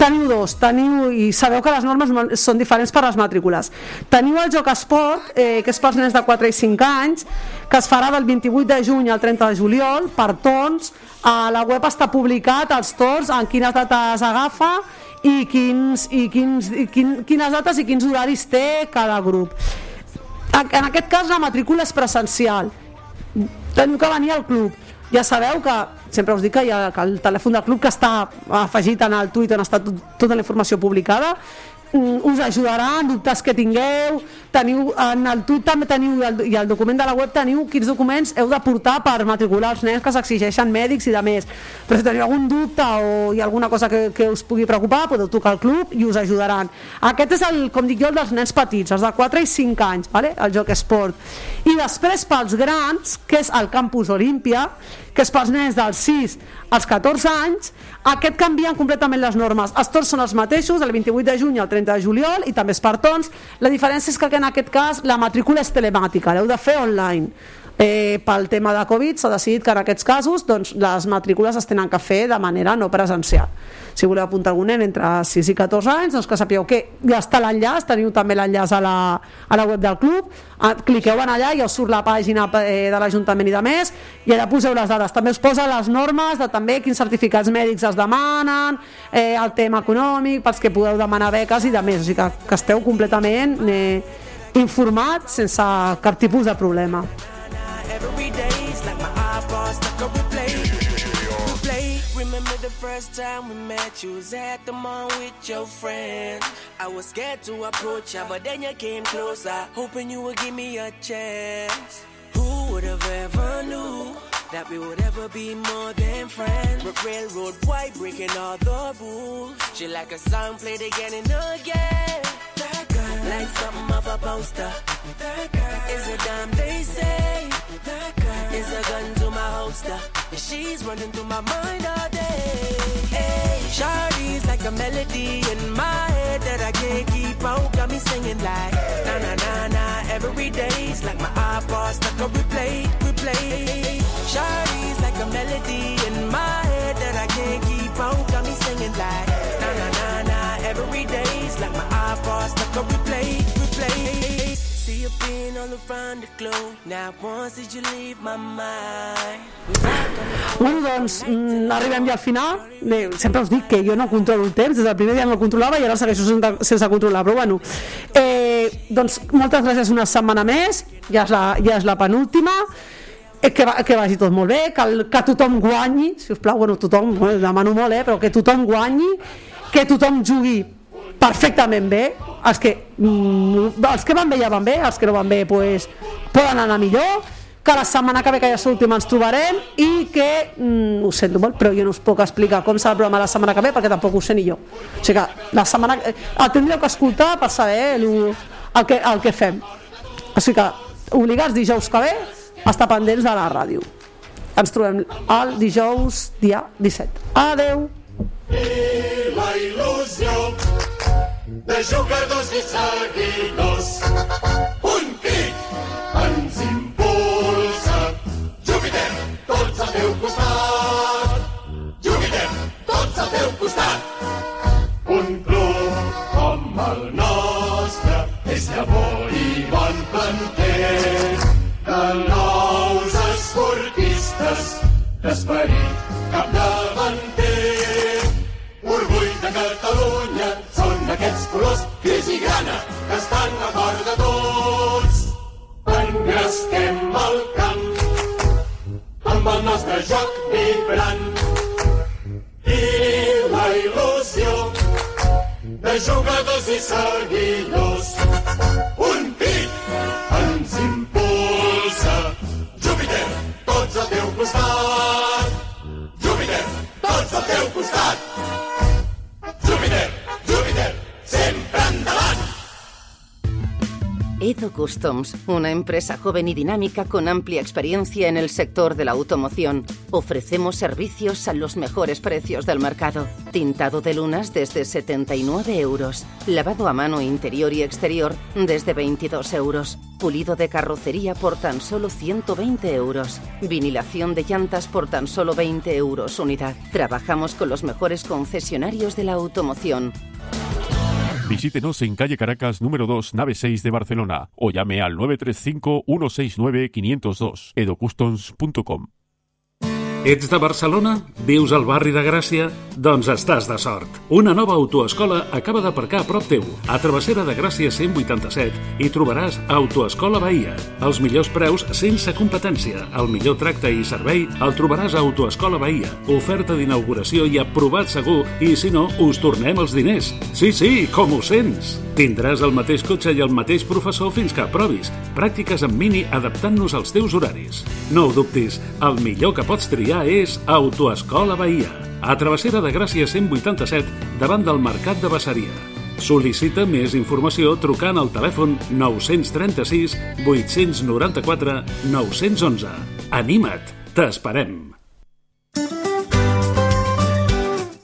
Teniu dos, teniu, i sabeu que les normes no- són diferents per les matrícules. Teniu el Joc Esport, eh, que és pels nens de 4 i 5 anys, que es farà del 28 de juny al 30 de juliol, per tons. A la web està publicat els torns, en quines dates agafa, i, quins, i, quins, i quin, quines dates i quins horaris té cada grup. En aquest cas la matrícula és presencial. Teniu que venir al club. Ja sabeu que, sempre us dic que, ha, que el telèfon del club que està afegit en el tuit on està tot, tota la informació publicada us ajudarà en dubtes que tingueu teniu, en el tuit també teniu i el, i el document de la web teniu quins documents heu de portar per matricular els nens que s'exigeixen mèdics i de més. Però si teniu algun dubte o hi ha alguna cosa que, que us pugui preocupar podeu trucar al club i us ajudaran. Aquest és el, com dic jo, el dels nens petits els de 4 i 5 anys, vale? el joc esport. I després pels grans que és el campus Olímpia que és pels nens dels 6 als 14 anys, aquest canvien completament les normes. Els torns són els mateixos, el 28 de juny al 30 de juliol, i també és per tons. La diferència és que en aquest cas la matrícula és telemàtica, l'heu de fer online. Eh, pel tema de Covid s'ha decidit que en aquests casos doncs, les matrícules es tenen que fer de manera no presencial. Si voleu apuntar algun nen entre 6 i 14 anys, doncs que sapigueu que ja està l'enllaç, teniu també l'enllaç a, la, a la web del club, ah, cliqueu en allà i us surt la pàgina eh, de l'Ajuntament i de més, i allà poseu les dades. També us posa les normes de també quins certificats mèdics es demanen, eh, el tema econòmic, pels que podeu demanar beques i de més, o sigui que, que esteu completament eh, informats sense cap tipus de problema.
Every day's like my iPod stuck on replay. Replay. Remember the first time we met? You was at the mall with your friends. I was scared to approach ya, but then you came closer, hoping you would give me a chance. Who would have ever knew that we would ever be more than friends? But railroad white breaking all the rules. She like a song played again and again. That girl, like something of a poster. That girl is a dime they say. Girl is a gun to my holster. And she's running through my mind all day. Hey, Shawty's like a melody in my head that I can't keep out. Got me singing like na na na na. Every day's like my iPod stuck on replay, replay. Shawty's like a melody in my head that I can't keep out. Got me singing like na na na na. Every day's like my iPod stuck on replay, replay. See you being all around the globe. Now once did you leave my mind?
Bueno, doncs mm, arribem ja al final. Bé, sempre us dic que jo no controlo el temps, des del primer dia no el controlava i ara segueixo sense, sense controlar, però bueno. Eh, doncs moltes gràcies una setmana més, ja és la, ja és la penúltima. Eh, que, va, que vagi tot molt bé, que, el, que tothom guanyi, si us plau, bueno, tothom, bueno, demano molt, eh, però que tothom guanyi, que tothom jugui perfectament bé, els que, mm, els que van bé ja van bé, els que no van bé pues, poden anar millor, que la setmana que ve, que ja és l'última, ens trobarem i que, mm, ho sento molt, però jo no us puc explicar com serà el programa la setmana que ve perquè tampoc ho sé ni jo. O sigui que la setmana, eh, el tindríeu que escoltar per saber el, el, que, el que fem. O sigui que obligats dijous que ve estar pendents de la ràdio. Ens trobem el dijous dia 17. Adeu!
I la il·lusió de jugadors i seguidors. Un crit ens impulsa. Júpiter, tots al teu costat.
Una empresa joven y dinámica con amplia experiencia en el sector de la automoción. Ofrecemos servicios a los mejores precios del mercado. Tintado de lunas desde 79 euros. Lavado a mano interior y exterior desde 22 euros. Pulido de carrocería por tan solo 120 euros. Vinilación de llantas por tan solo 20 euros unidad. Trabajamos con los mejores concesionarios de la automoción.
Visítenos en calle Caracas número 2, nave 6 de Barcelona o llame al 935-169-502 edocustoms.com.
Ets de Barcelona? Vius al barri de Gràcia? Doncs estàs de sort. Una nova autoescola acaba d'aparcar a prop teu. A Travessera de Gràcia 187 hi trobaràs Autoescola Bahia. Els millors preus sense competència. El millor tracte i servei el trobaràs a Autoescola Bahia. Oferta d'inauguració i aprovat segur i si no, us tornem els diners. Sí, sí, com ho sents? Tindràs el mateix cotxe i el mateix professor fins que aprovis. Pràctiques en mini adaptant-nos als teus horaris. No ho dubtis, el millor que pots triar és Autoescola Bahia. A Travessera de Gràcia 187, davant del Mercat de Basseria. Sol·licita més informació trucant al telèfon 936 894 911. Anima't, t'esperem.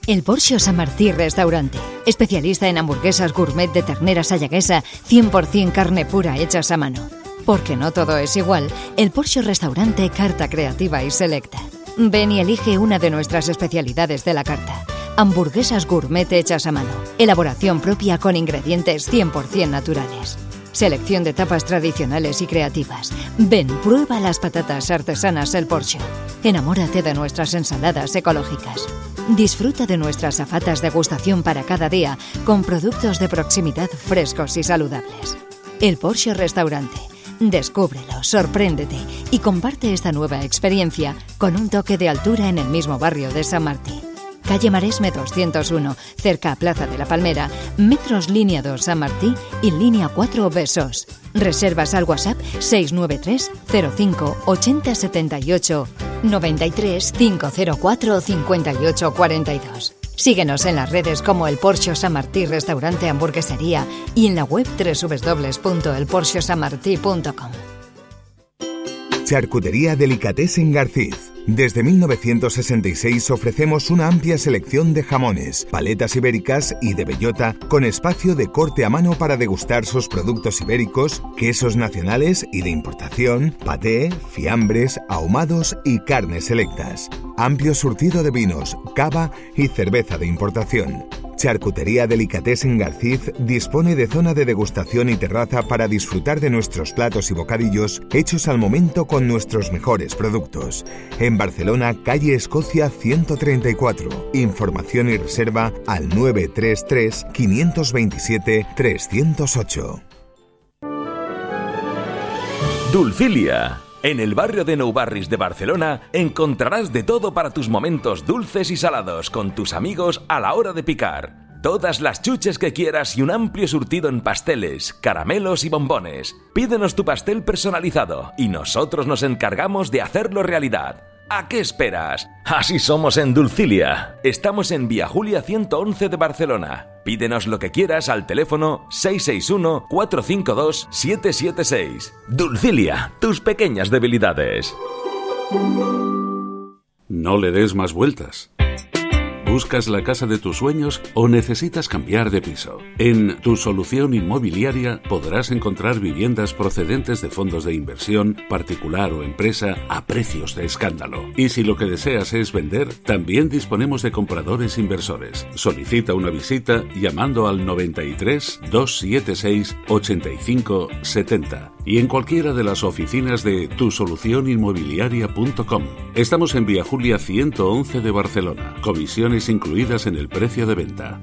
El Porsche San Martí Restaurante, especialista en hamburguesas gourmet de ternera sayaguesa, 100% carne pura hechas a mano. Porque no todo es igual, el Porsche Restaurante Carta Creativa y Selecta. Ven y elige una de nuestras especialidades de la carta. Hamburguesas gourmet hechas a mano. Elaboración propia con ingredientes 100% naturales. Selección de tapas tradicionales y creativas. Ven, prueba las patatas artesanas El Porsche. Enamórate de nuestras ensaladas ecológicas. Disfruta de nuestras afatas degustación para cada día con productos de proximidad frescos y saludables. El Porsche Restaurante. Descúbrelo, sorpréndete y comparte esta nueva experiencia con un toque de altura en el mismo barrio de San Martín. Calle Maresme 201, cerca a Plaza de la Palmera, Metros Línea 2 San Martí y Línea 4 Besos. Reservas al WhatsApp 693 05 80 78 93 504 58 42. Síguenos en las redes como el Porsche San Martí Restaurante Hamburguesería y en la web www.elporschesanmartí.com.
Charcutería Delicatessen Garcís. Desde 1966 ofrecemos una amplia selección de jamones, paletas ibéricas y de bellota con espacio de corte a mano para degustar sus productos ibéricos, quesos nacionales y de importación, paté, fiambres, ahumados y carnes selectas. Amplio surtido de vinos, cava y cerveza de importación. Charcutería Delicatessen Garcís dispone de zona de degustación y terraza para disfrutar de nuestros platos y bocadillos hechos al momento con nuestros mejores productos. En Barcelona, calle Escocia 134. Información y reserva al 933 527 308.
Dulcilia. En el barrio de Nou Barris de Barcelona encontrarás de todo para tus momentos dulces y salados con tus amigos a la hora de picar. Todas las chuches que quieras y un amplio surtido en pasteles, caramelos y bombones. Pídenos tu pastel personalizado y nosotros nos encargamos de hacerlo realidad. ¿A qué esperas? Así somos en Dulcilia. Estamos en Vía Julia 111 de Barcelona. Pídenos lo que quieras al teléfono 661-452-776. Dulcilia, tus pequeñas debilidades.
No le des más vueltas. ¿Buscas la casa de tus sueños o necesitas cambiar de piso? En Tu Solución Inmobiliaria podrás encontrar viviendas procedentes de fondos de inversión, particular o empresa, a precios de escándalo. Y si lo que deseas es vender, también disponemos de compradores inversores. Solicita una visita llamando al 93 276 85 70 y en cualquiera de las oficinas de tusolucioninmobiliaria.com. Estamos en Vía Julia 111 de Barcelona. Comisiones incluidas en el precio de venta.